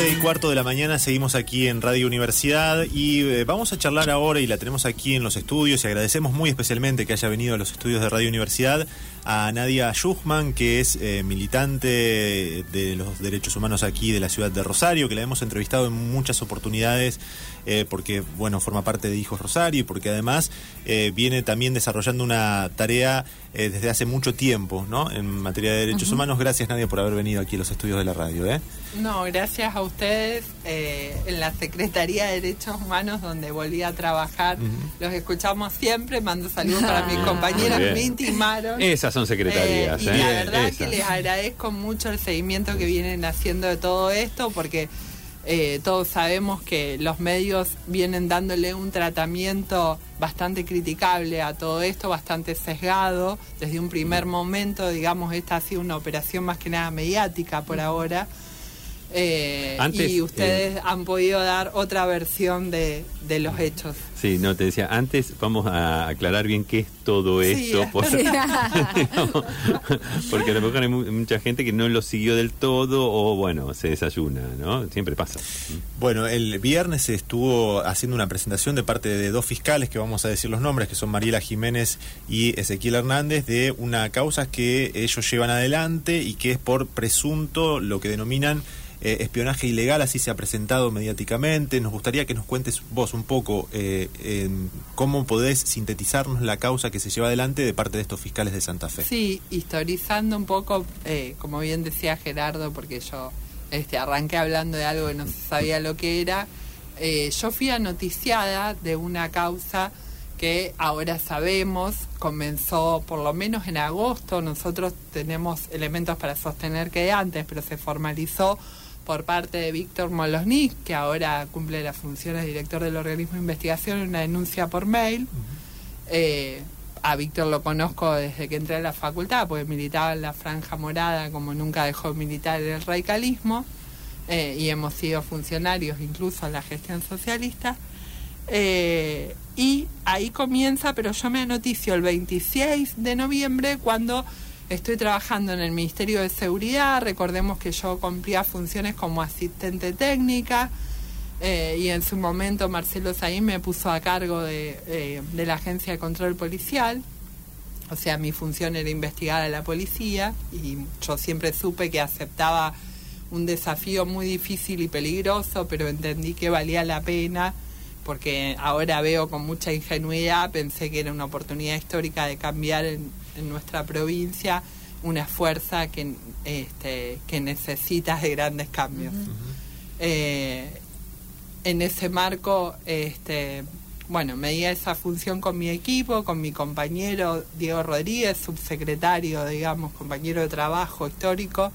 11 y cuarto de la mañana seguimos aquí en Radio Universidad y eh, vamos a charlar ahora y la tenemos aquí en los estudios y agradecemos muy especialmente que haya venido a los estudios de Radio Universidad a Nadia Schuchman, que es eh, militante de los derechos humanos aquí de la ciudad de Rosario, que la hemos entrevistado en muchas oportunidades eh, porque, bueno, forma parte de Hijos Rosario y porque además eh, viene también desarrollando una tarea desde hace mucho tiempo, ¿no? En materia de derechos humanos. Gracias, Nadia, por haber venido aquí a los estudios de la radio, ¿eh? No, gracias a ustedes en la Secretaría de Derechos Humanos, donde volví a trabajar. Los escuchamos siempre, mando saludos para mis compañeros, me intimaron son secretarías. Eh, y la ¿eh? verdad que les agradezco mucho el seguimiento que vienen haciendo de todo esto, porque eh, todos sabemos que los medios vienen dándole un tratamiento bastante criticable a todo esto, bastante sesgado. Desde un primer momento, digamos, esta ha sido una operación más que nada mediática por ahora. y ustedes han podido dar otra versión de, de los hechos. Sí, no, te decía, antes vamos a aclarar bien qué es todo esto, porque a lo mejor hay mucha gente que no lo siguió del todo o bueno, se desayuna, ¿no? Siempre pasa. Bueno, el viernes se estuvo haciendo una presentación de parte de dos fiscales, que vamos a decir los nombres, que son Mariela Jiménez y Ezequiel Hernández, de una causa que ellos llevan adelante y que es por presunto lo que denominan eh, espionaje ilegal, así se ha presentado mediáticamente. Nos gustaría que nos cuentes vos un poco eh, cómo podés sintetizarnos la causa que se lleva adelante de parte de estos fiscales de Santa Fe. Sí, historizando un poco, eh, como bien decía Gerardo, porque yo este, arranqué hablando de algo que no sabía lo que era. yo fui anoticiada de una causa que ahora sabemos, comenzó por lo menos en agosto, nosotros tenemos elementos para sostener que antes, pero se formalizó por parte de Víctor Molosnik, que ahora cumple las funciones de director del organismo de investigación, una denuncia por mail. Eh, a Víctor lo conozco desde que entré a la facultad, porque militaba en la Franja Morada, como nunca dejó militar en el radicalismo, eh, y hemos sido funcionarios incluso en la gestión socialista. Eh, y ahí comienza, pero yo me anoticio el 26 de noviembre cuando Estoy trabajando en el Ministerio de Seguridad, recordemos que yo cumplía funciones como asistente técnica eh, y en su momento Marcelo Saín me puso a cargo eh, de, la Agencia de Control Policial, o sea, mi función era investigar a la policía y yo siempre supe que aceptaba un desafío muy difícil y peligroso, pero entendí que valía la pena porque ahora veo con mucha ingenuidad, pensé que era una oportunidad histórica de cambiar en, en nuestra provincia una fuerza que, este, que necesita de grandes cambios. Eh, en ese marco, este, bueno, me di esa función con mi equipo, con mi compañero Diego Rodríguez, subsecretario, digamos, compañero de trabajo histórico,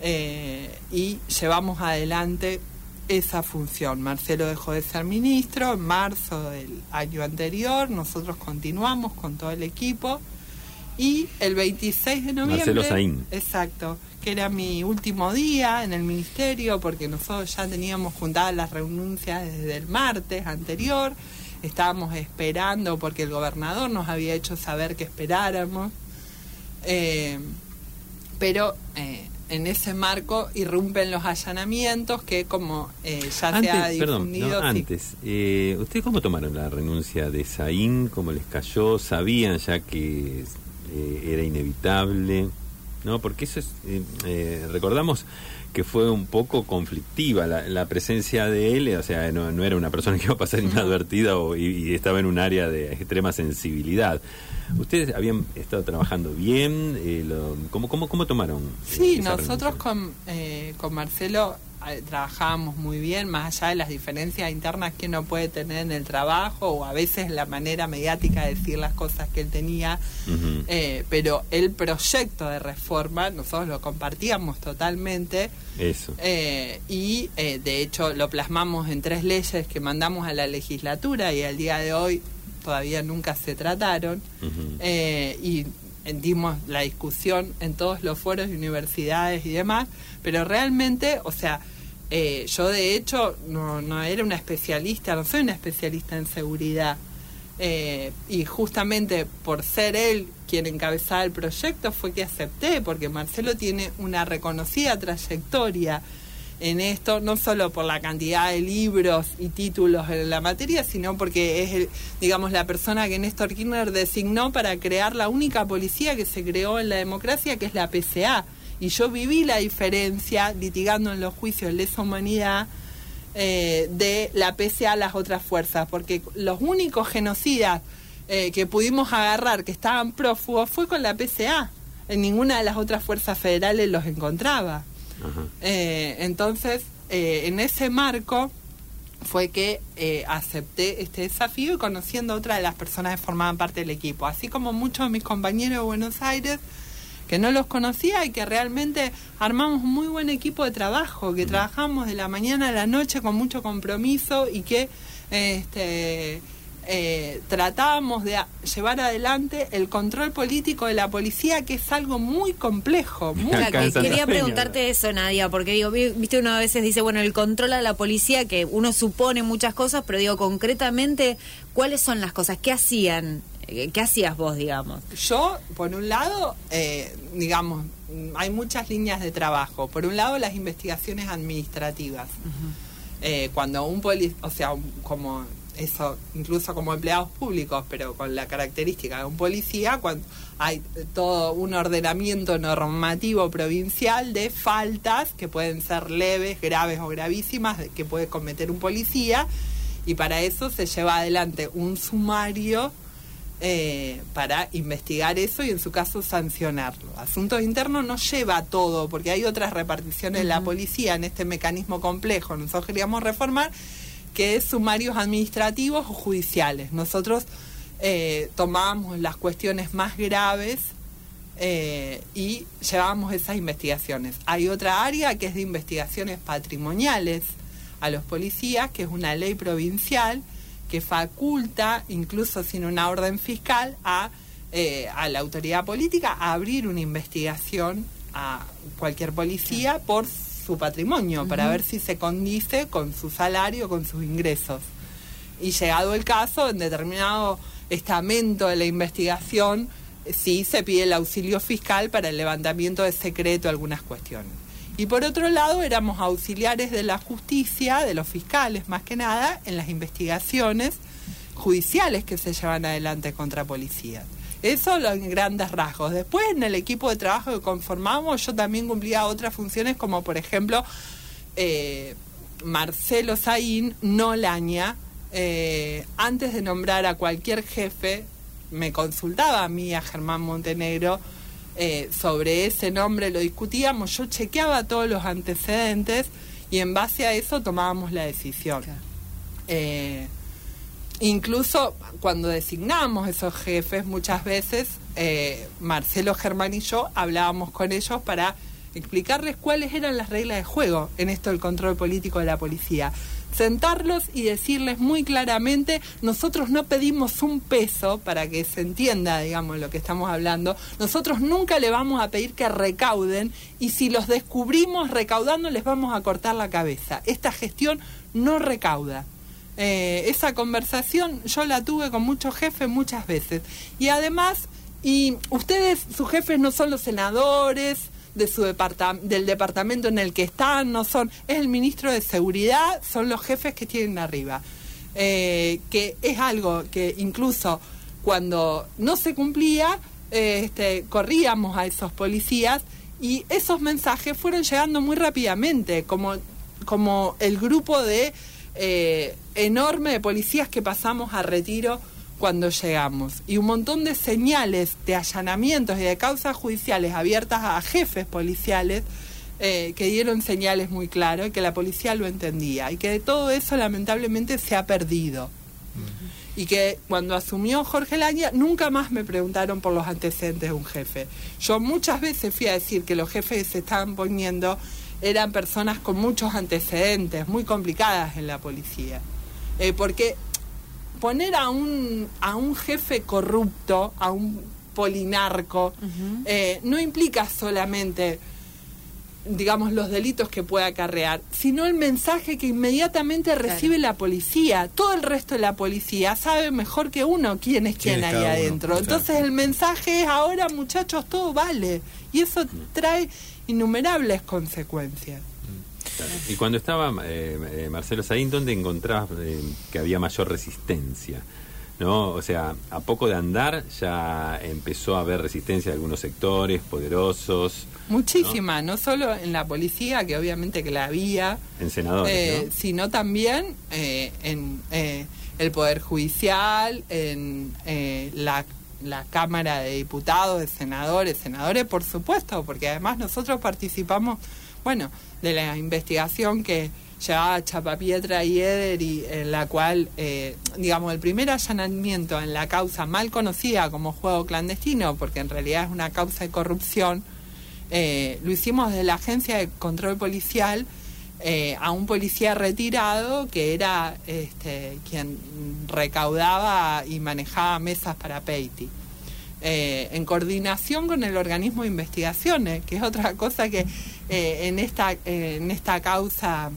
eh, y llevamos adelante esa función. Marcelo dejó de ser ministro en marzo del año anterior, nosotros continuamos con todo el equipo y el 26 de noviembre. Marcelo Saín. Exacto, que era mi último día en el ministerio, porque nosotros ya teníamos juntadas las renuncias desde el martes anterior. Estábamos esperando porque el gobernador nos había hecho saber que esperáramos. Eh, pero eh, en ese marco irrumpen los allanamientos que como eh, ya se ha difundido... Perdón, antes, ¿ustedes cómo tomaron la renuncia de Saín? ¿Cómo les cayó? ¿Sabían ya que eh, era inevitable, ¿no? Porque eso es, eh, eh, recordamos que fue un poco conflictiva la, presencia de él, o sea, no, era una persona que iba a pasar inadvertida o, y, estaba en un área de extrema sensibilidad. ¿Ustedes habían estado trabajando bien? ¿cómo, cómo, cómo, tomaron? Sí, nosotros con, con Marcelo trabajábamos muy bien, más allá de las diferencias internas que uno puede tener en el trabajo o a veces la manera mediática de decir las cosas que él tenía, eh, pero el proyecto de reforma nosotros lo compartíamos totalmente. Eso. Eh, y eh, de hecho lo plasmamos en tres leyes que mandamos a la legislatura y al día de hoy todavía nunca se trataron. y dimos la discusión en todos los foros de universidades y demás, pero realmente, o sea, eh, yo de hecho no, era una especialista, no soy una especialista en seguridad. Eh, y justamente por ser él quien encabezaba el proyecto fue que acepté, porque Marcelo tiene una reconocida trayectoria en esto, no solo por la cantidad de libros y títulos en la materia, sino porque es, el, digamos, la persona que Néstor Kirchner designó para crear la única policía que se creó en la democracia, que es la PCA. Y yo viví la diferencia, litigando en los juicios de lesa humanidad, eh, de la PCA a las otras fuerzas, porque los únicos genocidas eh, que pudimos agarrar que estaban prófugos fue con la PCA. En ninguna de las otras fuerzas federales los encontraba. Eh, entonces, en ese marco fue que acepté este desafío y conociendo a otra de las personas que formaban parte del equipo, así como muchos de mis compañeros de Buenos Aires que no los conocía y que realmente armamos un muy buen equipo de trabajo, que trabajamos de la mañana a la noche con mucho compromiso y que este, eh, tratábamos de llevar adelante el control político de la policía, que es algo muy complejo. Muy quería preguntarte eso, Nadia, porque digo, viste, uno a veces dice, bueno, el control a la policía, que uno supone muchas cosas, pero digo, concretamente, ¿cuáles son las cosas? ¿Qué hacían? Eh, ¿Qué hacías vos, digamos? Yo, por un lado, eh, digamos, hay muchas líneas de trabajo. Por un lado, las investigaciones administrativas. cuando un policía, o sea, como eso incluso como empleados públicos, pero con la característica de un policía, cuando hay todo un ordenamiento normativo provincial de faltas que pueden ser leves, graves o gravísimas que puede cometer un policía, y para eso se lleva adelante un sumario eh, para investigar eso y en su caso sancionarlo. Asuntos internos no lleva todo, porque hay otras reparticiones de la policía en este mecanismo complejo. Nosotros queríamos reformar que es sumarios administrativos o judiciales. Nosotros eh, tomábamos las cuestiones más graves eh, y llevábamos esas investigaciones. Hay otra área que es de investigaciones patrimoniales a los policías, que es una ley provincial que faculta, incluso sin una orden fiscal, a, eh, a la autoridad política a abrir una investigación a cualquier policía por su patrimonio para ver si se condice con su salario, con sus ingresos. Y llegado el caso, en determinado estamento de la investigación, sí se pide el auxilio fiscal para el levantamiento de secreto de algunas cuestiones. Y por otro lado, éramos auxiliares de la justicia, de los fiscales más que nada, en las investigaciones judiciales que se llevan adelante contra policías. Eso en grandes rasgos. Después en el equipo de trabajo que conformamos yo también cumplía otras funciones como por ejemplo eh, Marcelo Saín, no Laña, eh, antes de nombrar a cualquier jefe, me consultaba a mí, a Germán Montenegro, eh, sobre ese nombre, lo discutíamos, yo chequeaba todos los antecedentes y en base a eso tomábamos la decisión. Incluso cuando designamos esos jefes, muchas veces eh, Marcelo Germán y yo hablábamos con ellos para explicarles cuáles eran las reglas de juego en esto del control político de la policía. Sentarlos y decirles muy claramente, nosotros no pedimos un peso para que se entienda, digamos, lo que estamos hablando. Nosotros nunca le vamos a pedir que recauden y si los descubrimos recaudando les vamos a cortar la cabeza. Esta gestión no recauda. Eh, esa conversación yo la tuve con muchos jefes muchas veces. Y además, y ustedes, sus jefes no son los senadores de su del departamento en el que están, no son, es el ministro de Seguridad, son los jefes que tienen arriba. Eh, que es algo que incluso cuando no se cumplía, eh, este, corríamos a esos policías y esos mensajes fueron llegando muy rápidamente, como, como el grupo de eh, enorme de policías que pasamos a retiro cuando llegamos y un montón de señales de allanamientos y de causas judiciales abiertas a jefes policiales eh, que dieron señales muy claras y que la policía lo entendía y que de todo eso lamentablemente se ha perdido. Y que cuando asumió Jorge Laña nunca más me preguntaron por los antecedentes de un jefe. Yo muchas veces fui a decir que los jefes se estaban poniendo eran personas con muchos antecedentes, muy complicadas en la policía. Eh, porque poner a un, a un jefe corrupto, a un polinarco, eh, no implica solamente digamos, los delitos que pueda acarrear, sino el mensaje que inmediatamente recibe la policía. Todo el resto de la policía sabe mejor que uno quién es quién, ahí adentro. Entonces el mensaje es ahora muchachos, todo vale. Y eso trae innumerables consecuencias. Y cuando estaba eh, eh, Marcelo Saín, ¿dónde encontrabas eh, que había mayor resistencia? ¿No? O sea, a poco de andar ya empezó a haber resistencia de algunos sectores poderosos. Muchísima, ¿no? solo en la policía, que obviamente que la había, En senadores, eh, ¿no? sino también en eh, el Poder Judicial, en eh, la, la Cámara de Diputados, de senadores, senadores, por supuesto, porque además nosotros participamos, bueno, de la investigación que llevaba Chapapietra y Eder y en la cual, eh, digamos, el primer allanamiento en la causa mal conocida como juego clandestino, porque en realidad es una causa de corrupción, eh, lo hicimos de la Agencia de Control Policial eh, a un policía retirado que era este, quien recaudaba y manejaba mesas para Peiti. Eh, en coordinación con el organismo de investigaciones, que es otra cosa que eh, en, esta, eh, en esta causa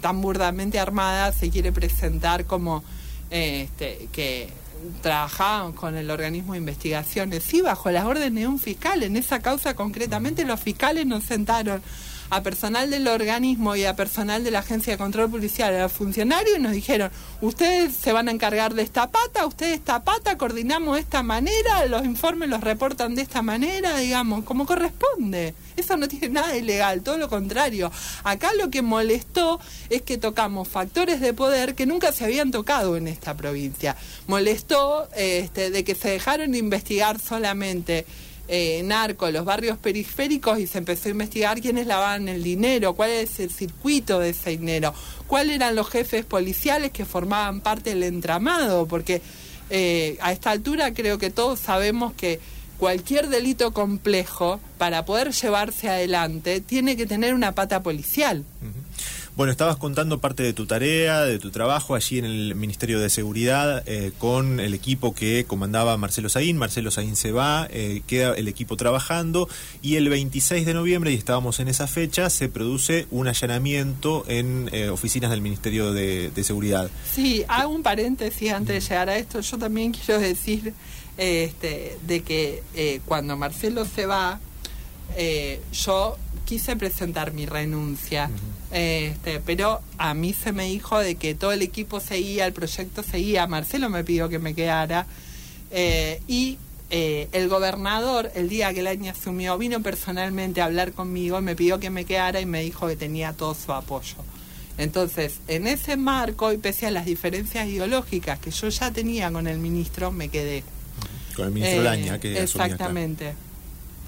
tan burdamente armada se quiere presentar como este, que trabajaban con el organismo de investigaciones, sí, bajo las órdenes de un fiscal. En esa causa concretamente los fiscales nos sentaron a personal del organismo y a personal de la Agencia de Control Policial, a funcionarios, y nos dijeron, ustedes se van a encargar de esta pata, ustedes esta pata, coordinamos de esta manera, los informes los reportan de esta manera, digamos, como corresponde. Eso no tiene nada ilegal, todo lo contrario. Acá lo que molestó es que tocamos factores de poder que nunca se habían tocado en esta provincia. Molestó este, de que se dejaron de investigar solamente eh, narco, los barrios periféricos y se empezó a investigar quiénes lavaban el dinero, cuál es el circuito de ese dinero, cuáles eran los jefes policiales que formaban parte del entramado, porque eh, a esta altura creo que todos sabemos que cualquier delito complejo, para poder llevarse adelante, tiene que tener una pata policial. Bueno, estabas contando parte de tu tarea, de tu trabajo allí en el Ministerio de Seguridad eh, con el equipo que comandaba Marcelo Saín. Marcelo Saín se va, eh, queda el equipo trabajando y el 26 de noviembre, y estábamos en esa fecha, se produce un allanamiento en eh, oficinas del Ministerio de, de Seguridad. Sí, hago un paréntesis antes de llegar a esto. Yo también quiero decir este, de que cuando Marcelo se va, yo quise presentar mi renuncia, este, pero a mí se me dijo de que todo el equipo seguía, el proyecto seguía, Marcelo me pidió que me quedara eh, y eh, el gobernador, el día que el año asumió, vino personalmente a hablar conmigo, me pidió que me quedara y me dijo que tenía todo su apoyo. Entonces, en ese marco, y pese a las diferencias ideológicas que yo ya tenía con el ministro, me quedé. Con el ministro Eh, Laña, que. Exactamente.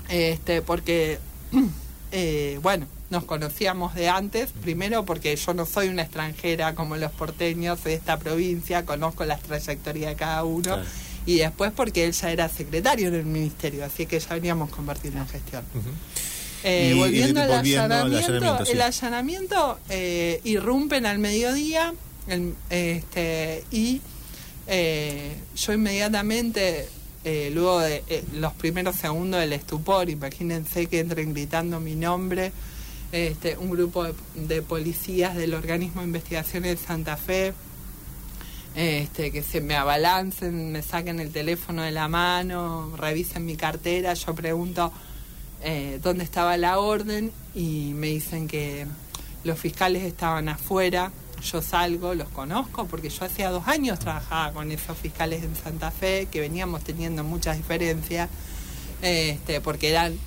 Este, porque, eh, bueno, nos conocíamos de antes, primero porque yo no soy una extranjera como los porteños de esta provincia, conozco las trayectorias de cada uno, Claro. y después porque él ya era secretario en el ministerio, así que ya veníamos compartiendo en gestión. Eh, Y- y volviendo, al, volviendo al allanamiento, allanamiento, sí. el allanamiento eh, irrumpen al mediodía el- este, y eh, yo inmediatamente, eh, luego de eh, los primeros segundos del estupor, imagínense que entren gritando mi nombre, este, un grupo de, policías del organismo de investigaciones de Santa Fe, este, que se me abalancen, me saquen el teléfono de la mano, revisen mi cartera, yo pregunto eh, dónde estaba la orden y me dicen que los fiscales estaban afuera, yo salgo, los conozco porque yo hacía dos años trabajaba con esos fiscales en Santa Fe, que veníamos teniendo muchas diferencias, este, porque eran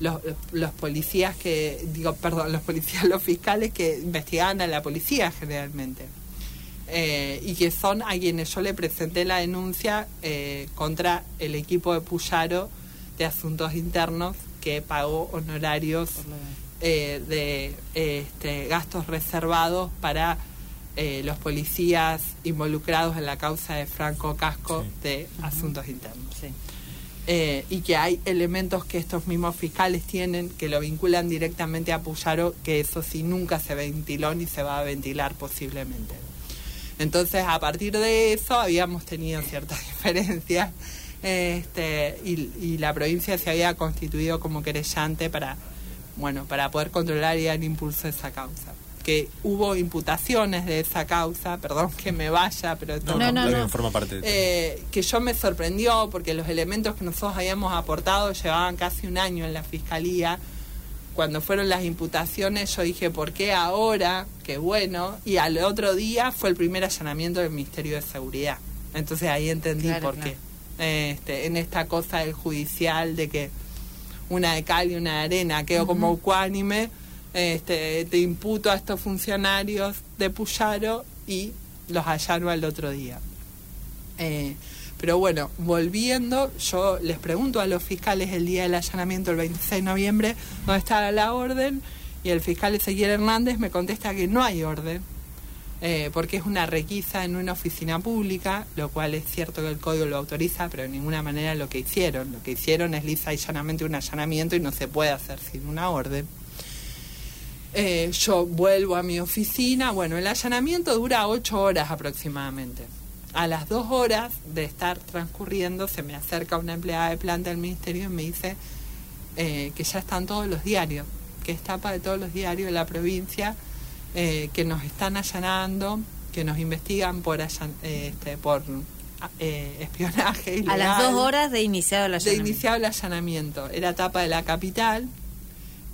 los, los policías que, digo, perdón, los policías, los fiscales que investigaban a la policía generalmente eh, y que son a quienes yo le presenté la denuncia eh, contra el equipo de Puyaro de Asuntos Internos que pagó honorarios eh, de este, gastos reservados para eh, los policías involucrados en la causa de Franco Casco Sí. de Asuntos Internos. Sí. Eh, y que hay elementos que estos mismos fiscales tienen que lo vinculan directamente a Puyaro, que eso sí nunca se ventiló ni se va a ventilar posiblemente. Entonces, a partir de eso, habíamos tenido ciertas diferencias este, y, la provincia se había constituido como querellante para, bueno, para poder controlar y dar impulso a esa causa. Que hubo imputaciones de esa causa, perdón que me vaya, pero esto No, No, no, no, forma parte de eh, que yo me sorprendió porque los elementos que nosotros habíamos aportado llevaban casi un año en la fiscalía cuando fueron las imputaciones yo dije, ¿por qué ahora? Qué bueno. Y al otro día fue el primer allanamiento del Ministerio de Seguridad. Entonces ahí entendí Claro, por claro. qué. Este, en esta cosa del judicial de que una de cal y una de arena, quedo como ecuánime, este, te imputo a estos funcionarios de Puyaro y los allano al otro día. Eh, pero bueno, volviendo, yo les pregunto a los fiscales el día del allanamiento, el 26 de noviembre, dónde está la orden, y el fiscal Ezequiel Hernández me contesta que no hay orden, eh, porque es una requisa en una oficina pública, lo cual es cierto que el código lo autoriza, pero de ninguna manera lo que hicieron. Lo que hicieron es lisa y llanamente un allanamiento y no se puede hacer sin una orden. Eh, yo vuelvo a mi oficina. Bueno, el allanamiento dura ocho horas aproximadamente. A las dos horas de estar transcurriendo, se me acerca una empleada de planta del ministerio y me dice eh, que ya están todos los diarios, que es tapa de todos los diarios de la provincia, eh, que nos están allanando, que nos investigan por, allan- eh, este, por eh, espionaje. A Ilegal las dos horas de iniciado la de iniciado el allanamiento. Era etapa de la capital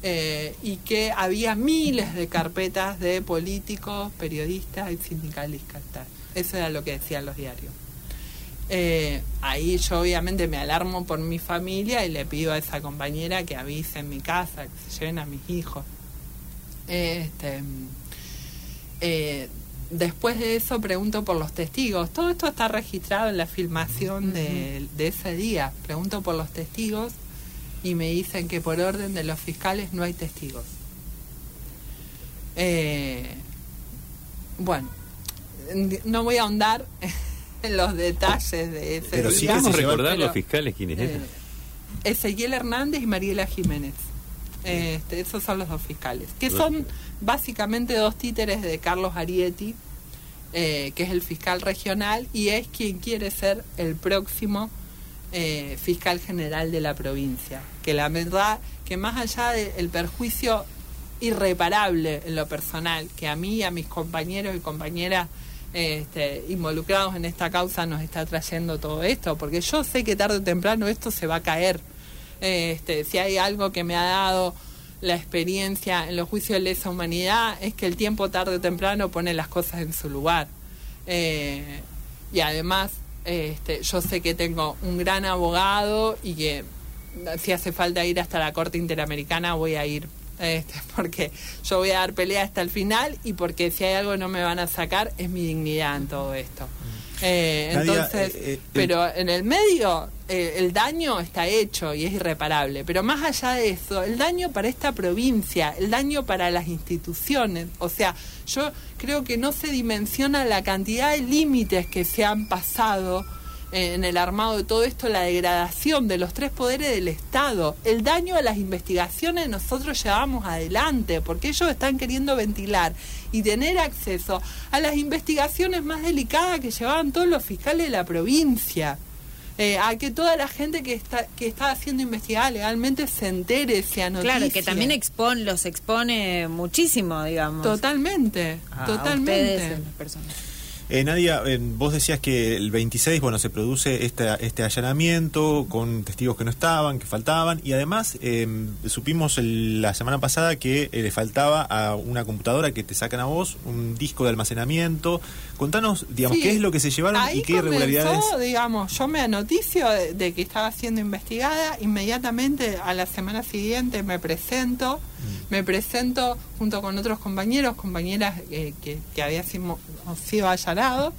eh, y que había miles de carpetas de políticos, periodistas y sindicalistas. Eso era lo que decían los diarios. Eh, ahí yo obviamente me alarmo por mi familia y le pido a esa compañera que avise en mi casa, que se lleven a mis hijos. Este, eh, después de eso pregunto por los testigos. Todo esto está registrado en la filmación de, de ese día. Pregunto por los testigos y me dicen que por orden de los fiscales no hay testigos. Eh, bueno, no voy a ahondar en los detalles de ese Pero sí que se Vamos a lleva- recordar pero- los fiscales quiénes eh, eran. Ezequiel Hernández y Mariela Jiménez. Este, esos son los dos fiscales, que son básicamente dos títeres de Carlos Arietti, eh, que es el fiscal regional y es quien quiere ser el próximo eh, fiscal general de la provincia. Que la verdad, que más allá del perjuicio irreparable en lo personal, que a mí y a mis compañeros y compañeras este, involucrados en esta causa nos está trayendo todo esto, porque yo sé que tarde o temprano esto se va a caer. Este, si hay algo que me ha dado la experiencia en los juicios de lesa humanidad es que el tiempo tarde o temprano pone las cosas en su lugar. Eh, y además, este, yo sé que tengo un gran abogado y que si hace falta ir hasta la Corte Interamericana voy a ir. Este, porque yo voy a dar pelea hasta el final y porque si hay algo que no me van a sacar es mi dignidad en todo esto. Eh, entonces, eh, eh, pero en el medio eh, el daño está hecho y es irreparable. Pero más allá de eso, el daño para esta provincia, el daño para las instituciones, o sea, yo creo que no se dimensiona la cantidad de límites que se han pasado en el armado de todo esto, la degradación de los tres poderes del Estado, el daño a las investigaciones nosotros llevamos adelante, porque ellos están queriendo ventilar y tener acceso a las investigaciones más delicadas que llevaban todos los fiscales de la provincia. Eh, a que toda la gente que está que está siendo investigada legalmente se entere, se anoticie. Claro, que también expone, los expone muchísimo, digamos. Totalmente, totalmente. ustedes, las personas. Eh, Nadia, eh, vos decías que el 26, bueno, se produce este, este allanamiento con testigos que no estaban, que faltaban, y además eh, supimos el- la semana pasada que eh, le faltaba a una computadora que te sacan a vos un disco de almacenamiento. Contanos, digamos, Sí. qué es lo que se llevaron y qué irregularidades. comenzó, digamos, yo me anoticio de, de que estaba siendo investigada, inmediatamente a la semana siguiente me presento. Me presento junto con otros compañeros, compañeras eh, que, que había sido, sido allanado,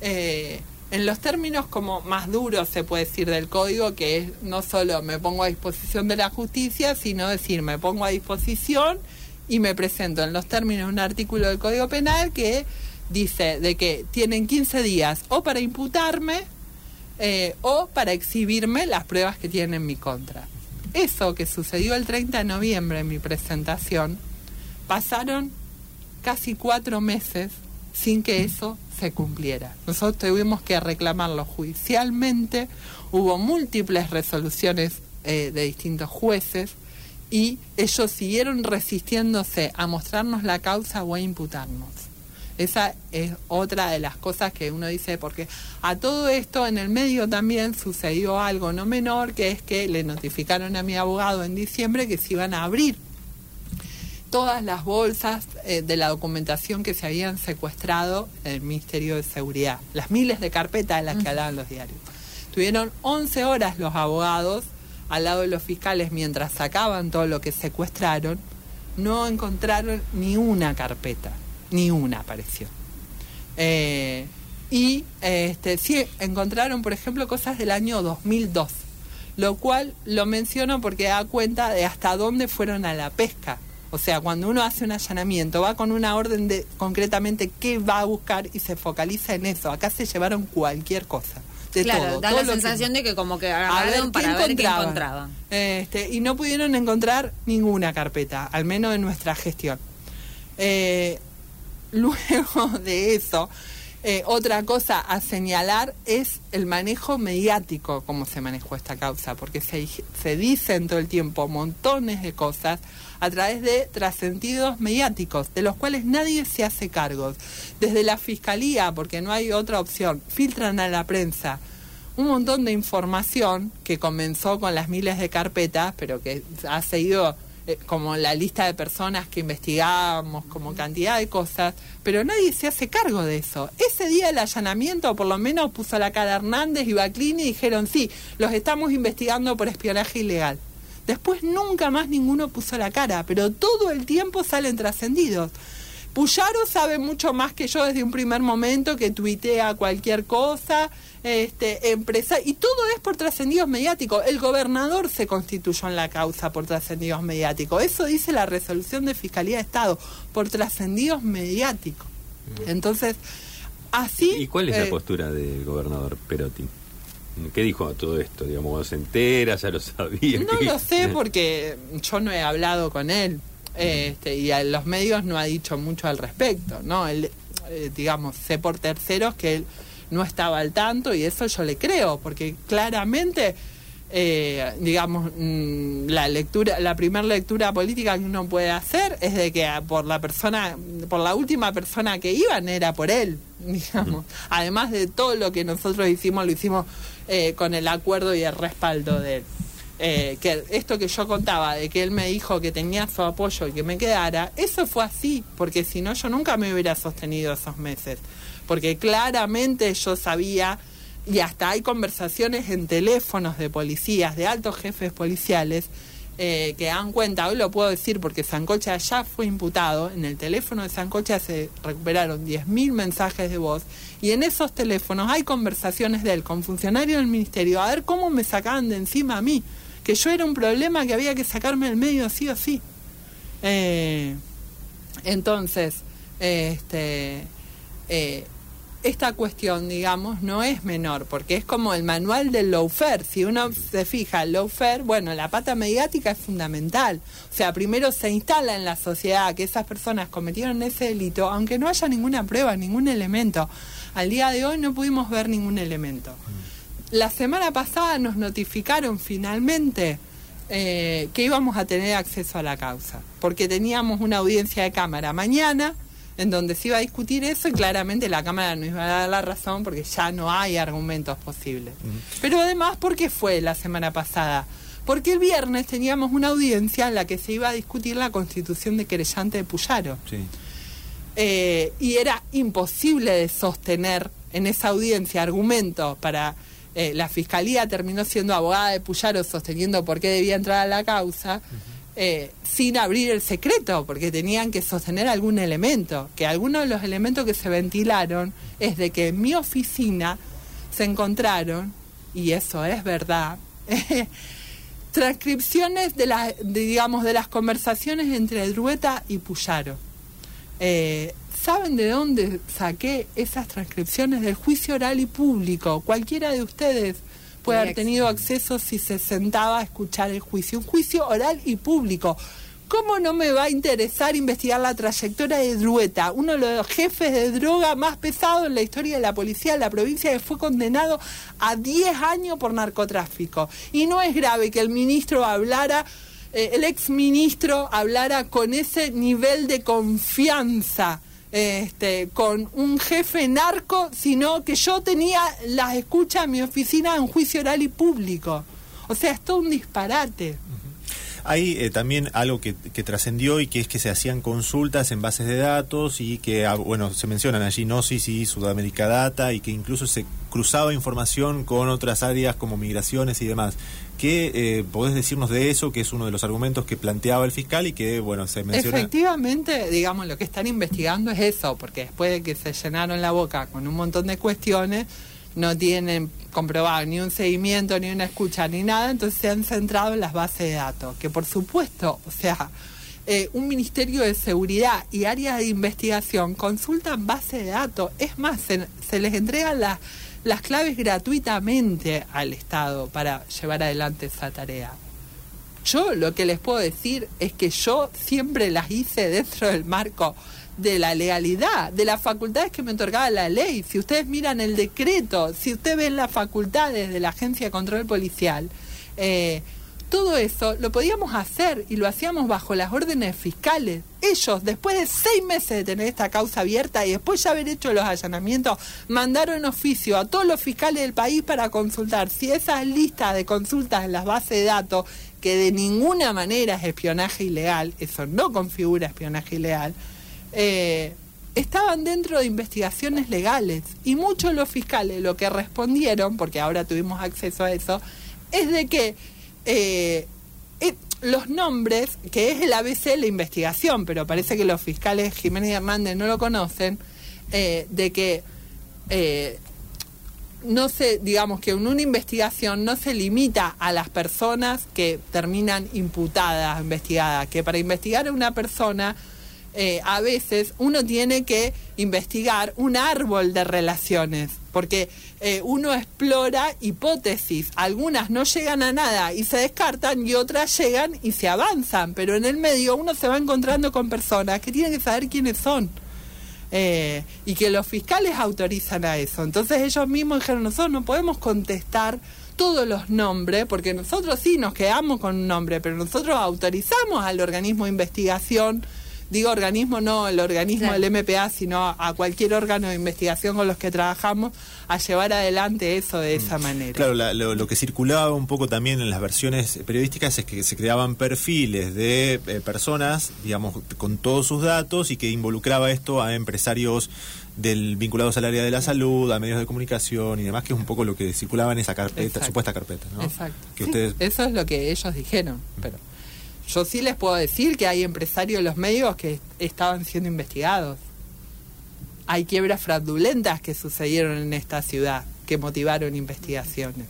eh, en los términos como más duros se puede decir del código, que es no solo me pongo a disposición de la justicia, sino decir me pongo a disposición y me presento en los términos de un artículo del Código Penal que dice de que tienen 15 días o para imputarme eh, o para exhibirme las pruebas que tienen en mi contra. Eso que sucedió el 30 de noviembre en mi presentación, pasaron casi cuatro meses sin que eso se cumpliera. Nosotros tuvimos que reclamarlo judicialmente, hubo múltiples resoluciones eh, de distintos jueces y ellos siguieron resistiéndose a mostrarnos la causa o a imputarnos. Esa es otra de las cosas que uno dice, porque a todo esto en el medio también sucedió algo no menor, que es que le notificaron a mi abogado en diciembre que se iban a abrir todas las bolsas eh, de la documentación que se habían secuestrado en el Ministerio de Seguridad, las miles de carpetas de las que hablaban los diarios. Tuvieron 11 horas los abogados al lado de los fiscales mientras sacaban todo lo que secuestraron, no encontraron ni una carpeta, ni una apareció. Eh, y este, sí encontraron, por ejemplo, cosas del año 2002, lo cual lo menciono porque da cuenta de hasta dónde fueron a la pesca. O sea, cuando uno hace un allanamiento, va con una orden de concretamente qué va a buscar y se focaliza en eso. Acá se llevaron cualquier cosa. De claro, todo, da todo la que- sensación de que como que agarraron para ver qué encontraban. encontraban. Este, y no pudieron encontrar ninguna carpeta, al menos en nuestra gestión. Eh, luego de eso, eh, otra cosa a señalar es el manejo mediático, cómo se manejó esta causa, porque se, se dicen todo el tiempo montones de cosas a través de trascendidos mediáticos, de los cuales nadie se hace cargo. Desde la fiscalía, porque no hay otra opción, filtran a la prensa un montón de información que comenzó con las miles de carpetas, pero que ha seguido eh, como la lista de personas que investigamos, como cantidad de cosas, pero nadie se hace cargo de eso. Ese día del allanamiento, por lo menos puso la cara Hernández y Baclini y dijeron, sí, los estamos investigando por espionaje ilegal. Después nunca más ninguno puso la cara, pero todo el tiempo salen trascendidos. Puyaro sabe mucho más que yo desde un primer momento, que tuitea cualquier cosa, este, empresa, y todo es por trascendidos mediáticos. El gobernador se constituyó en la causa por trascendidos mediáticos. Eso dice la resolución de Fiscalía de Estado, por trascendidos mediáticos. Entonces, así... ¿Y cuál es eh, la postura del gobernador Perotti? ¿Qué dijo a todo esto? Digamos, se entera, ya lo sabía. No lo sé porque yo no he hablado con él este, y a los medios no ha dicho mucho al respecto, ¿no? Él, eh, digamos, sé por terceros que él no estaba al tanto y eso yo le creo, porque claramente, eh, digamos, mm, la lectura, la primera lectura política que uno puede hacer es de que por la persona, por la última persona que iban era por él, digamos. Además de todo lo que nosotros hicimos, lo hicimos eh, con el acuerdo y el respaldo de él. Eh, que esto que yo contaba de que él me dijo que tenía su apoyo y que me quedara, eso fue así, porque si no yo nunca me hubiera sostenido esos meses, porque claramente yo sabía y hasta hay conversaciones en teléfonos de policías, de altos jefes policiales, eh, que dan cuenta, hoy lo puedo decir porque Sancocha ya fue imputado, en el teléfono de Sancocha se recuperaron 10.000 mensajes de voz y en esos teléfonos hay conversaciones de él con funcionarios del ministerio a ver cómo me sacaban de encima a mí, que yo era un problema que había que sacarme del medio sí o sí. Eh, entonces, este, eh, esta cuestión, digamos, no es menor, porque es como el manual del lawfare. Si uno se fija, el lawfare, bueno, la pata mediática es fundamental. O sea, primero se instala en la sociedad que esas personas cometieron ese delito, aunque no haya ninguna prueba, ningún elemento. Al día de hoy no pudimos ver ningún elemento. La semana pasada nos notificaron finalmente eh, que íbamos a tener acceso a la causa, porque teníamos una audiencia de cámara mañana en donde se iba a discutir eso y claramente la Cámara nos iba a dar la razón porque ya no hay argumentos posibles. Pero además, ¿por qué fue la semana pasada? Porque el viernes teníamos una audiencia en la que se iba a discutir la constitución de querellante de Puyaro. Sí. Eh, y era imposible de sostener en esa audiencia argumentos para... eh, la fiscalía terminó siendo abogada de Puyaro sosteniendo por qué debía entrar a la causa eh, sin abrir el secreto, porque tenían que sostener algún elemento, que algunos de los elementos que se ventilaron es de que en mi oficina se encontraron, y eso es verdad, transcripciones de las, de, digamos, de las conversaciones entre Drueta y Puyaro. Eh, ¿Saben de dónde saqué esas transcripciones del juicio oral y público? Cualquiera de ustedes puede haber tenido acceso si se sentaba a escuchar el juicio. Un juicio oral y público. ¿Cómo no me va a interesar investigar la trayectoria de Drueta, uno de los jefes de droga más pesados en la historia de la policía de la provincia que fue condenado a 10 años por narcotráfico? Y no es grave que el ministro hablara, eh, el ex ministro hablara con ese nivel de confianza este, con un jefe narco, sino que yo tenía las escuchas en mi oficina en juicio oral y público. O sea, es todo un disparate. Hay eh, también algo que, que trascendió y que es que se hacían consultas en bases de datos y que, ah, bueno, se mencionan allí Gnosis y Sudamérica Data y que incluso se cruzaba información con otras áreas como migraciones y demás. ¿Qué eh, podés decirnos de eso, que es uno de los argumentos que planteaba el fiscal y que, bueno, se menciona? Efectivamente, digamos, lo que están investigando es eso, porque después de que se llenaron la boca con un montón de cuestiones, no tienen comprobado ni un seguimiento, ni una escucha, ni nada, entonces se han centrado en las bases de datos, que por supuesto, o sea, eh, un Ministerio de Seguridad y áreas de investigación consultan bases de datos, es más, se, les entregan las claves gratuitamente al Estado para llevar adelante esa tarea. Yo lo que les puedo decir es que yo siempre las hice dentro del marco de la legalidad, de las facultades que me otorgaba la ley. Si ustedes miran el decreto, si ustedes ven las facultades de la Agencia de Control Policial, eh, todo eso lo podíamos hacer y lo hacíamos bajo las órdenes fiscales. Ellos, después de seis meses de tener esta causa abierta y después de haber hecho los allanamientos, mandaron oficio a todos los fiscales del país para consultar si esas listas de consultas en las bases de datos, que de ninguna manera es espionaje ilegal, eso no configura espionaje ilegal, eh, estaban dentro de investigaciones legales. Y muchos los fiscales lo que respondieron, porque ahora tuvimos acceso a eso, es de que eh, eh, los nombres, que es el ABC la investigación, pero parece que los fiscales Jiménez y Hernández no lo conocen, de que no se, digamos que en una investigación no se limita a las personas que terminan imputadas, investigadas, que para investigar a una persona eh, a veces uno tiene que investigar un árbol de relaciones, porque eh, uno explora hipótesis, algunas no llegan a nada y se descartan y otras llegan y se avanzan, pero en el medio uno se va encontrando con personas que tienen que saber quiénes son. Eh, y que los fiscales autorizan a eso. Entonces ellos mismos dijeron, nosotros no podemos contestar todos los nombres, porque nosotros sí nos quedamos con un nombre, pero nosotros autorizamos al organismo de investigación digo organismo, no el organismo del MPA, sino a cualquier órgano de investigación con los que trabajamos, a llevar adelante eso de esa mm. manera. Claro, lo, que circulaba un poco también en las versiones periodísticas es que se creaban perfiles de eh, personas, digamos, con todos sus datos y que involucraba esto a empresarios del vinculados al área de la salud, a medios de comunicación y demás, que es un poco lo que circulaba en esa carpeta, supuesta carpeta, ¿no? Exacto. Eso es lo que ellos dijeron, pero yo sí les puedo decir que hay empresarios de los medios que estaban siendo investigados. Hay quiebras fraudulentas que sucedieron en esta ciudad que motivaron investigaciones.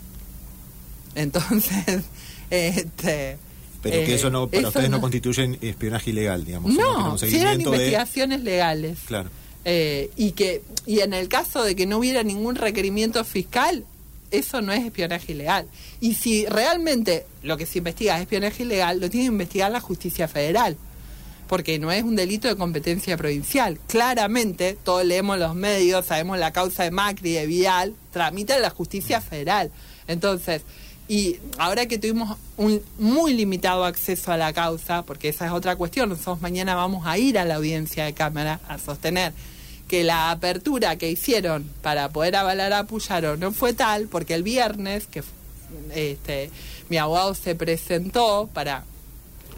Entonces, este, pero que eso no, eh, para ustedes no, constituye espionaje ilegal, digamos. No, si eran investigaciones legales. Claro. Eh, y que y en el caso de que no hubiera ningún requerimiento fiscal, eso no es espionaje ilegal. Y si realmente lo que se investiga es espionaje ilegal, lo tiene que investigar la justicia federal, porque no es un delito de competencia provincial. Claramente, todos leemos los medios, sabemos la causa de Macri, de Vial, tramita la justicia federal. Entonces, y ahora que tuvimos un muy limitado acceso a la causa, porque esa es otra cuestión, nosotros mañana vamos a ir a la audiencia de Cámara a sostener que la apertura que hicieron para poder avalar a Puyaro no fue tal, porque el viernes que este, mi abogado se presentó para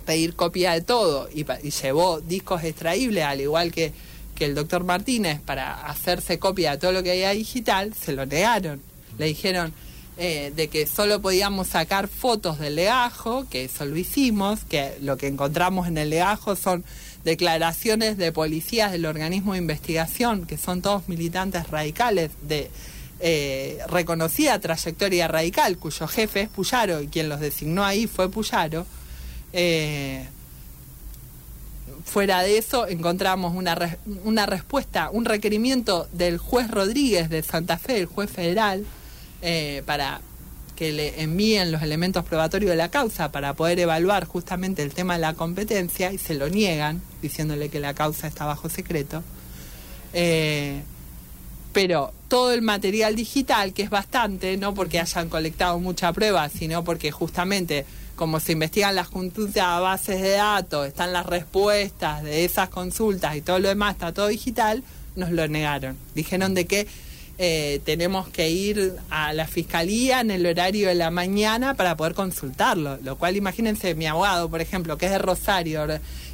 pedir copia de todo y, llevó discos extraíbles, al igual que, que el doctor Martínez, para hacerse copia de todo lo que había digital, se lo negaron. Le dijeron eh, de que solo podíamos sacar fotos del legajo, que eso lo hicimos, que lo que encontramos en el legajo son declaraciones de policías del organismo de investigación, que son todos militantes radicales de eh, reconocida trayectoria radical, cuyo jefe es Puyaro y quien los designó ahí fue Puyaro. Eh, fuera de eso, encontramos una, una respuesta, un requerimiento del juez Rodríguez de Santa Fe, el juez federal, eh, para que le envíen los elementos probatorios de la causa para poder evaluar justamente el tema de la competencia y se lo niegan, diciéndole que la causa está bajo secreto. Eh, pero todo el material digital, que es bastante, no porque hayan colectado mucha prueba, sino porque justamente como se investigan las juntas a bases de datos, están las respuestas de esas consultas y todo lo demás está todo digital, nos lo negaron. Dijeron de que eh, tenemos que ir a la fiscalía en el horario de la mañana para poder consultarlo. Lo cual, imagínense, mi abogado, por ejemplo, que es de Rosario,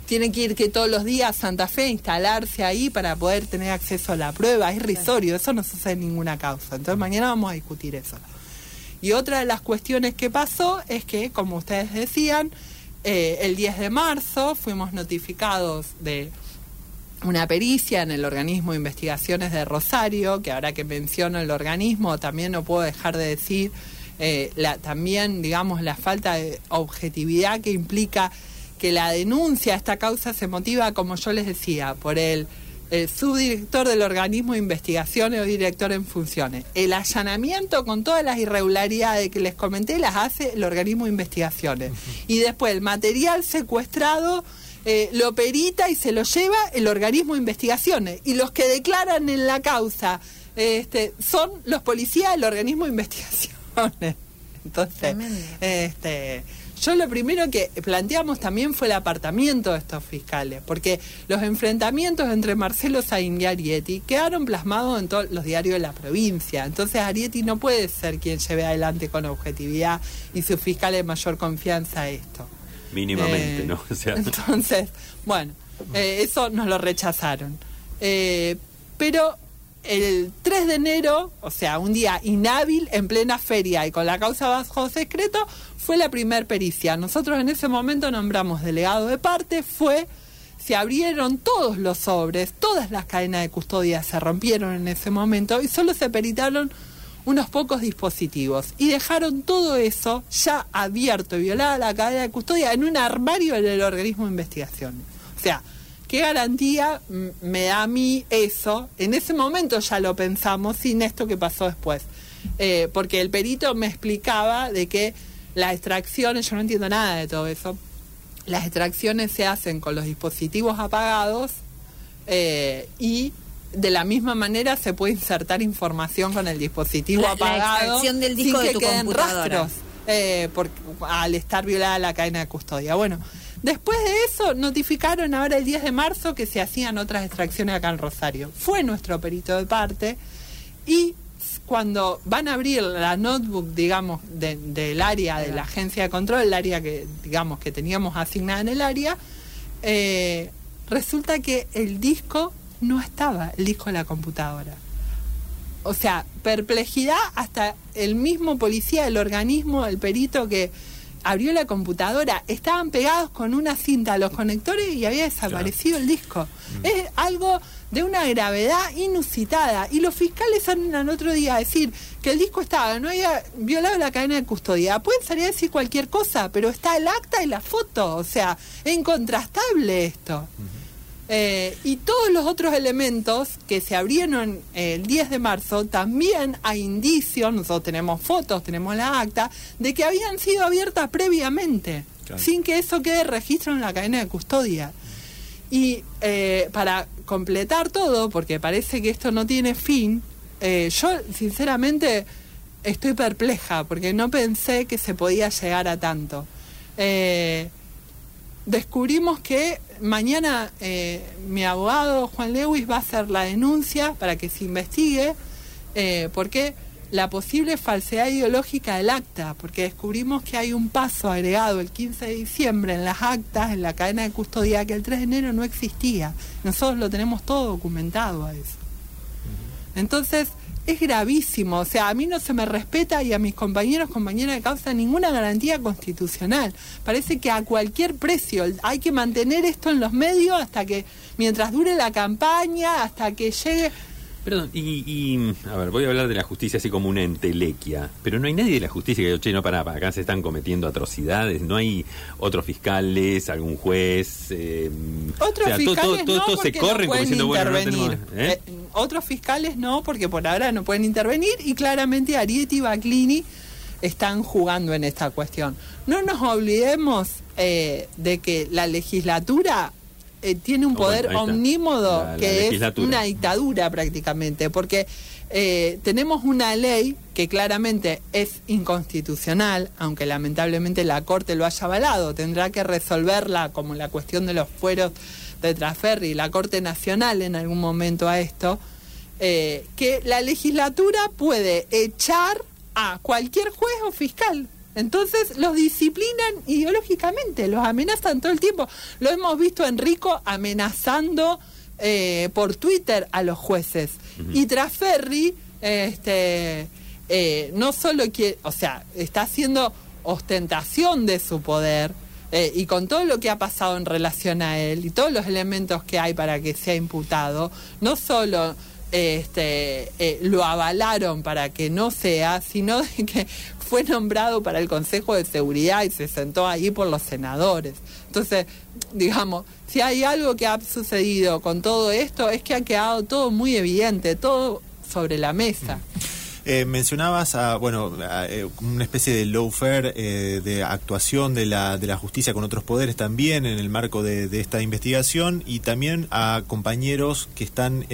tiene que ir que todos los días a Santa Fe, instalarse ahí para poder tener acceso a la prueba. Es risorio, eso no sucede en ninguna causa. Entonces, mañana vamos a discutir eso. Y otra de las cuestiones que pasó es que, como ustedes decían, eh, el 10 de marzo fuimos notificados de una pericia en el organismo de investigaciones de Rosario, que ahora que menciono el organismo también no puedo dejar de decir eh, la, también, digamos, la falta de objetividad que implica que la denuncia a esta causa se motiva, como yo les decía, por el el subdirector del organismo de investigaciones o director en funciones. El allanamiento con todas las irregularidades que les comenté las hace el organismo de investigaciones. Y después el material secuestrado eh, lo perita y se lo lleva el organismo de investigaciones. Y los que declaran en la causa este, son los policías del organismo de investigaciones. Entonces, este yo lo primero que planteamos también fue el apartamiento de estos fiscales, porque los enfrentamientos entre Marcelo Saín y Arieti quedaron plasmados en todos los diarios de la provincia. Entonces Arieti no puede ser quien lleve adelante con objetividad y sus fiscales de mayor confianza esto. Mínimamente, Eh, ¿no? O sea, Entonces, bueno, eh, eso nos lo rechazaron. Eh, pero el 3 de enero, o sea, un día inhábil, en plena feria y con la causa bajo secreto, fue la primer pericia. Nosotros en ese momento nombramos delegado de parte, fue, se abrieron todos los sobres, todas las cadenas de custodia se rompieron en ese momento y solo se peritaron unos pocos dispositivos y dejaron todo eso ya abierto y violada la cadena de custodia en un armario del organismo de investigación. O sea, ¿qué garantía me da a mí eso? En ese momento ya lo pensamos sin esto que pasó después. Eh, porque el perito me explicaba de que las extracciones, yo no entiendo nada de todo eso, las extracciones se hacen con los dispositivos apagados eh, y de la misma manera se puede insertar información con el dispositivo La- la apagado extracción del disco sin de que queden rastros eh, por- al estar violada la cadena de custodia. Bueno, después de eso notificaron ahora el 10 de marzo que se hacían otras extracciones acá en Rosario. Fue nuestro perito de parte y cuando van a abrir la notebook, digamos, de- del área de la agencia de control, el área que, digamos, que teníamos asignada en el área, eh, resulta que el disco no estaba, el disco de la computadora. O sea, perplejidad hasta el mismo policía del organismo, el perito que abrió la computadora, estaban pegados con una cinta a los conectores y había desaparecido el disco. Es algo de una gravedad inusitada. Y los fiscales salen al otro día a decir que el disco estaba, no había violado la cadena de custodia. Pueden salir a decir cualquier cosa, pero está el acta y la foto. O sea, es incontrastable esto. Eh, y todos los otros elementos que se abrieron el 10 de marzo, también hay indicios, nosotros tenemos fotos, tenemos la acta, de que habían sido abiertas previamente, Claro. sin que eso quede registro en la cadena de custodia. Y eh, para completar todo, porque parece que esto no tiene fin, eh, yo sinceramente estoy perpleja, porque no pensé que se podía llegar a tanto. Eh, descubrimos que mañana eh, mi abogado Juan Lewis va a hacer la denuncia para que se investigue eh, porque la posible falsedad ideológica del acta, porque descubrimos que hay un paso agregado el 15 de diciembre en las actas, en la cadena de custodia, que el 3 de enero no existía. Nosotros lo tenemos todo documentado a eso. Entonces, es gravísimo. O sea, a mí no se me respeta y a mis compañeros, compañeras de causa ninguna garantía constitucional. Parece que a cualquier precio hay que mantener esto en los medios hasta que, mientras dure la campaña, hasta que llegue. Perdón, y, y, a ver, voy a hablar de la justicia así como una entelequia, pero no hay nadie de la justicia que diga, che, no, pará, acá se están cometiendo atrocidades, no hay otros fiscales, algún juez. Eh, Otros o sea, todo- fiscales todo- no, todo se corren no como diciendo, bueno, no tenemos. ¿eh? Eh, otros fiscales no, porque por ahora no pueden intervenir y claramente Arieti y Baclini están jugando en esta cuestión. No nos olvidemos eh, de que la legislatura eh, tiene un bueno, poder omnímodo La- la que es una dictadura prácticamente, porque eh, tenemos una ley que claramente es inconstitucional, aunque lamentablemente la Corte lo haya avalado, tendrá que resolverla como la cuestión de los fueros de Traferri y la Corte Nacional en algún momento a esto. eh, que la legislatura puede echar a cualquier juez o fiscal. Entonces los disciplinan ideológicamente, los amenazan todo el tiempo. Lo hemos visto Enrico amenazando eh, por Twitter a los jueces. Y Traferri, este, eh, no solo quiere, o sea, está haciendo ostentación de su poder, eh, y con todo lo que ha pasado en relación a él y todos los elementos que hay para que sea imputado, no solo este, eh, lo avalaron para que no sea, sino que fue nombrado para el Consejo de Seguridad y se sentó ahí por los senadores. Entonces, digamos, si hay algo que ha sucedido con todo esto es que ha quedado todo muy evidente, todo sobre la mesa. Eh, mencionabas a, bueno, eh, una especie de lawfare eh, de actuación de la, de la justicia con otros poderes también en el marco de, esta investigación y también a compañeros que están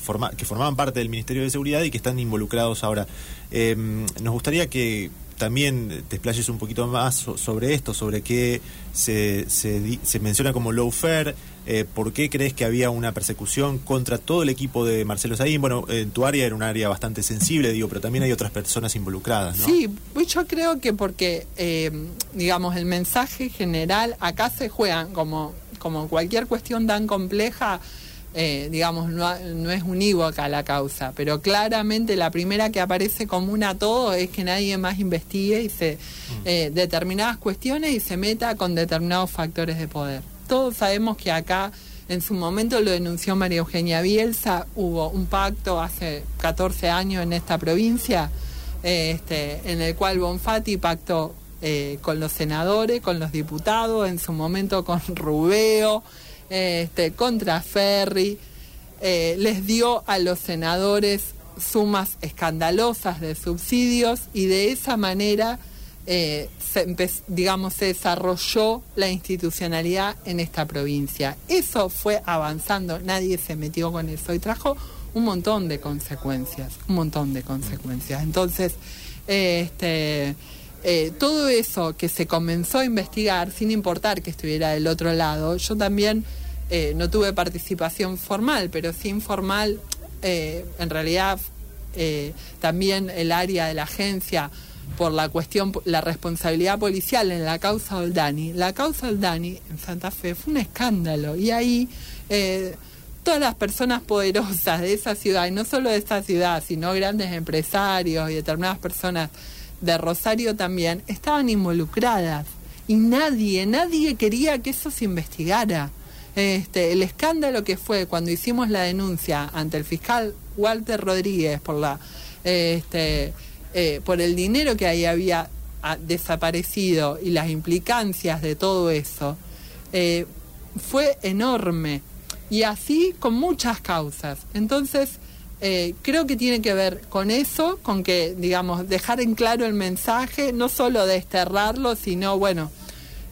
forma, que formaban parte del Ministerio de Seguridad y que están involucrados ahora. nos gustaría que también te explayes un poquito más sobre esto, sobre qué se, se, se menciona como lawfare, eh, ¿Por qué crees que había una persecución contra todo el equipo de Marcelo Saín? Bueno, en tu área era un área bastante sensible, digo, pero también hay otras personas involucradas, ¿no? Sí, pues yo creo que porque, eh, digamos, el mensaje general, acá se juegan como, como cualquier cuestión tan compleja, eh, digamos, no, no, es unívoca la causa, pero claramente la primera que aparece común a todo es que nadie más investigue y se mm. determinadas cuestiones y se meta con determinados factores de poder todos sabemos que acá en su momento lo denunció María Eugenia Bielsa, hubo un pacto hace 14 años en esta provincia, este, en el cual Bonfatti pactó eh, con los senadores, con los diputados, en su momento con Rubeo, este, contra Ferri, eh, les dio a los senadores sumas escandalosas de subsidios y de esa manera eh, se digamos, se desarrolló la institucionalidad en esta provincia. Eso fue avanzando, nadie se metió con eso y trajo un montón de consecuencias, un montón de consecuencias. Entonces, este, eh, todo eso que se comenzó a investigar, sin importar que estuviera del otro lado, yo también eh, no tuve participación formal, pero sí informal, en realidad también el área de la agencia por la cuestión, la responsabilidad policial en la causa Oldani. La causa Oldani en Santa Fe fue un escándalo y ahí eh, todas las personas poderosas de esa ciudad, y no solo de esa ciudad, sino grandes empresarios y determinadas personas de Rosario también, estaban involucradas y nadie, nadie quería que eso se investigara. Este, el escándalo que fue cuando hicimos la denuncia ante el fiscal Walter Rodríguez por la este, eh, por el dinero que ahí había ah, desaparecido y las implicancias de todo eso, eh, fue enorme. Y así con muchas causas. Entonces, eh, creo que tiene que ver con eso, con que, digamos, dejar en claro el mensaje, no solo desterrarlo, sino, bueno,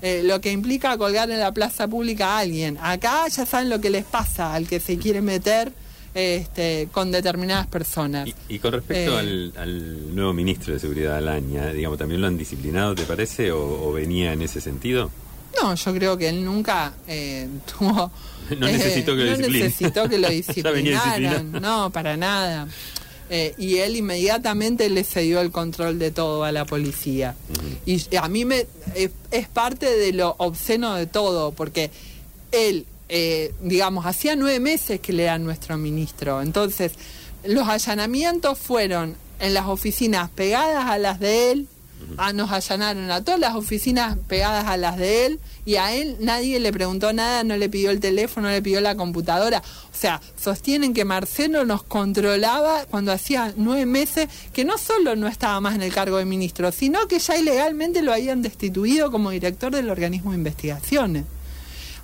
lo que implica colgar en la plaza pública a alguien. Acá ya saben lo que les pasa al que se quiere meter este, con determinadas personas. Y, con respecto eh, al, nuevo ministro de Seguridad Alaña, digamos, ¿también lo han disciplinado, te parece, o, venía en ese sentido? No, yo creo que él nunca eh, tuvo... no necesitó que lo no necesitó que lo disciplinaran, no, para nada. Eh, y él inmediatamente le cedió el control de todo a la policía. Y a mí me es parte de lo obsceno de todo, porque él eh, digamos, hacía nueve meses que le eran nuestro ministro. Entonces, los allanamientos fueron en las oficinas pegadas a las de él, ah, nos allanaron a todas las oficinas pegadas a las de él y a él nadie le preguntó nada, no le pidió el teléfono, no le pidió la computadora. O sea, sostienen que Marcelo nos controlaba cuando hacía nueve meses que no solo no estaba más en el cargo de ministro, sino que ya ilegalmente lo habían destituido como director del organismo de investigaciones.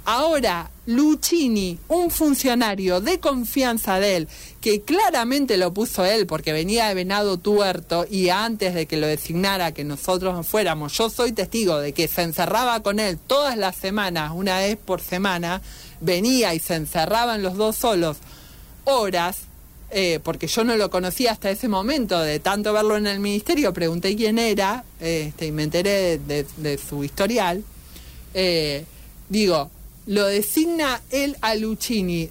Ahora, Lucini, un funcionario de confianza de él, que claramente lo puso él porque venía de Venado Tuerto y antes de que lo designara, que nosotros fuéramos, yo soy testigo de que se encerraba con él todas las semanas, una vez por semana, venía y se encerraban los dos solos horas, eh, porque yo no lo conocía hasta ese momento, de tanto verlo en el ministerio, pregunté quién era este, y me enteré de, su historial. Eh, digo, lo designa él a Lucini.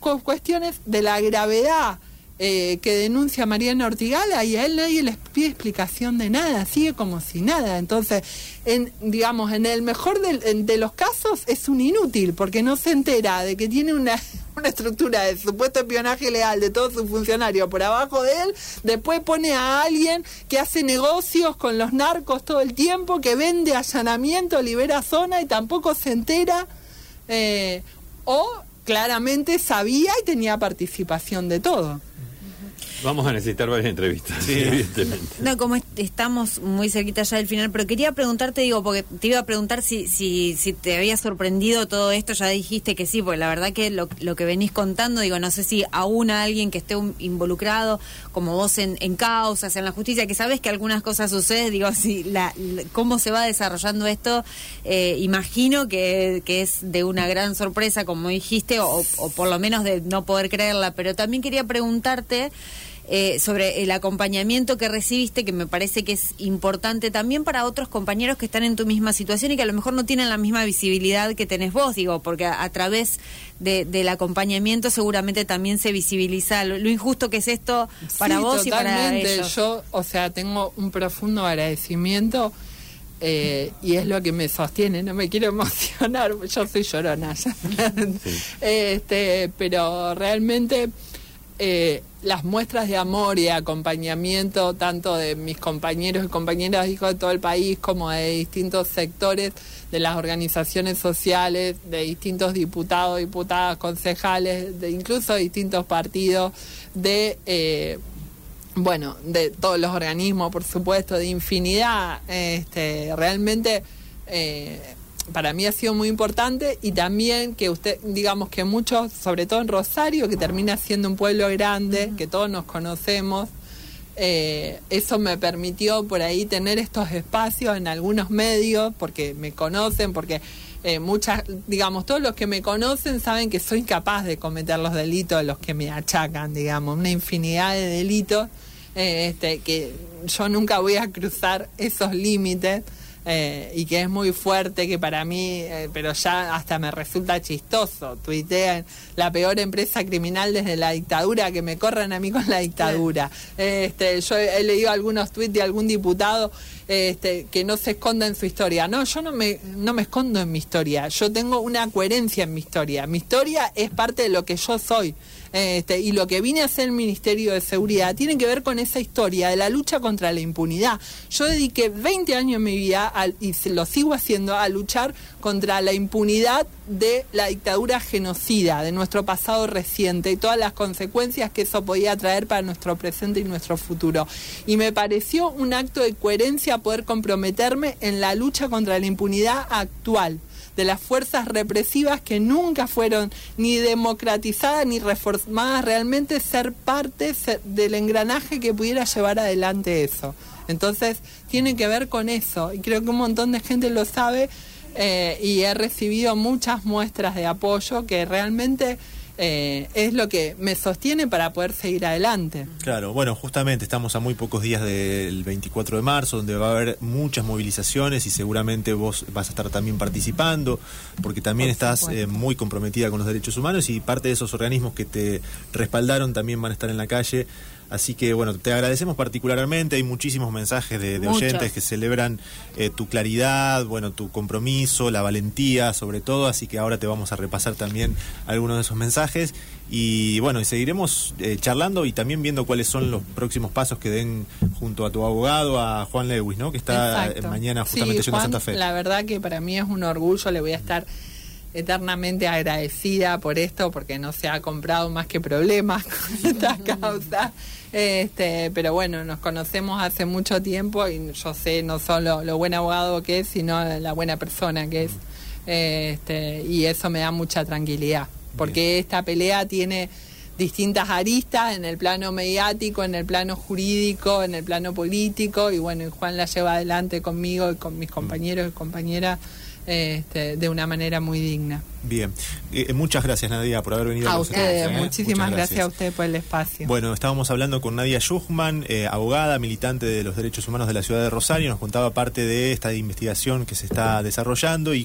cu- cuestiones de la gravedad eh, que denuncia Mariana Ortigala y a él nadie les pide explicación de nada, sigue como si nada. Entonces, en, digamos, en el mejor de los casos es un inútil porque no se entera de que tiene una, una estructura de supuesto espionaje legal de todos sus funcionarios por abajo de él, después pone a alguien que hace negocios con los narcos todo el tiempo, que vende allanamiento, libera zona y tampoco se entera. eh, o claramente sabía y tenía participación de todo. Vamos a necesitar varias entrevistas, Sí. evidentemente. No, como est- estamos muy cerquita ya del final, pero quería preguntarte, digo, porque te iba a preguntar si, si, si te había sorprendido todo esto, ya dijiste que sí, porque la verdad que lo, lo que venís contando, digo, no sé si aún a alguien que esté un- involucrado, como vos en, en causas, en la justicia, que sabes que algunas cosas suceden, digo, si la, la- cómo se va desarrollando esto, eh, imagino que, que es de una gran sorpresa, como dijiste, o, o por lo menos de no poder creerla, pero también quería preguntarte eh, sobre el acompañamiento que recibiste, que me parece que es importante también para otros compañeros que están en tu misma situación y que a lo mejor no tienen la misma visibilidad que tenés vos, digo, porque a, a través de- del acompañamiento seguramente también se visibiliza lo, lo injusto que es esto para Sí, vos y para totalmente. ellos. Yo, o sea, tengo un profundo agradecimiento eh, y es lo que me sostiene. No me quiero emocionar, yo soy llorona. ya. este, pero realmente eh, las muestras de amor y acompañamiento, tanto de mis compañeros y compañeras hijos de todo el país, como de distintos sectores de las organizaciones sociales, de distintos diputados, diputadas, concejales, de incluso distintos partidos, de eh, bueno, de todos los organismos, por supuesto, de infinidad, este, realmente eh, para mí ha sido muy importante y también que usted, digamos que muchos, sobre todo en Rosario, que termina siendo un pueblo grande, que todos nos conocemos, eh, eso me permitió por ahí tener estos espacios en algunos medios, porque me conocen, porque eh, muchas, digamos, todos los que me conocen saben que soy capaz de cometer los delitos de los que me achacan, digamos, una infinidad de delitos, eh, este, que yo nunca voy a cruzar esos límites. Eh, y que es muy fuerte, que para mí, eh, pero ya hasta me resulta chistoso. Tuitean la peor empresa criminal desde la dictadura, que me corran a mí con la dictadura. Este, yo he leído algunos tuits de algún diputado este, que no se esconda en su historia. No, yo no me, no me escondo en mi historia. Yo tengo una coherencia en mi historia. Mi historia es parte de lo que yo soy. Este, y lo que vine a hacer el Ministerio de Seguridad tiene que ver con esa historia de la lucha contra la impunidad. Yo dediqué 20 años de mi vida, y lo sigo haciendo, a luchar contra la impunidad de la dictadura genocida, de nuestro pasado reciente y todas las consecuencias que eso podía traer para nuestro presente y nuestro futuro. Y me pareció un acto de coherencia poder comprometerme en la lucha contra la impunidad actual de las fuerzas represivas que nunca fueron ni democratizadas ni reformadas, realmente ser parte del engranaje que pudiera llevar adelante eso. Entonces, tiene que ver con eso, y creo que un montón de gente lo sabe, eh, y he recibido muchas muestras de apoyo que realmente eh, es lo que me sostiene para poder seguir adelante. Claro, bueno, justamente estamos a muy pocos días del 24 de marzo, donde va a haber muchas movilizaciones y seguramente vos vas a estar también participando, porque también Por estás eh, muy comprometida con los derechos humanos y parte de esos organismos que te respaldaron también van a estar en la calle. Así que bueno, te agradecemos particularmente, hay muchísimos mensajes de, oyentes que celebran eh, tu claridad, bueno, tu compromiso, la valentía sobre todo, así que ahora te vamos a repasar también algunos de esos mensajes y bueno, y seguiremos eh, charlando y también viendo cuáles son los próximos pasos que den junto a tu abogado, a Juan Lewis, ¿no? Que está Exacto. eh, mañana justamente Sí, yendo a Juan, Santa Fe. La verdad que para mí es un orgullo, le voy a estar eternamente agradecida por esto, porque no se ha comprado más que problemas con esta causa. Este, pero bueno, nos conocemos hace mucho tiempo y yo sé no solo lo buen abogado que es, sino la buena persona que es. Este, y eso me da mucha tranquilidad, porque esta pelea tiene distintas aristas en el plano mediático, en el plano jurídico, en el plano político, y bueno, Juan la lleva adelante conmigo y con mis compañeros y compañeras este, de una manera muy digna. Bien, Eh, muchas gracias Nadia por haber venido. A nosotros, ustedes, ¿eh? muchísimas gracias. a ustedes por el espacio. Bueno, estábamos hablando con Nadia Schuchman, eh, abogada, militante de los derechos humanos de la ciudad de Rosario, nos contaba parte de esta investigación que se está desarrollando y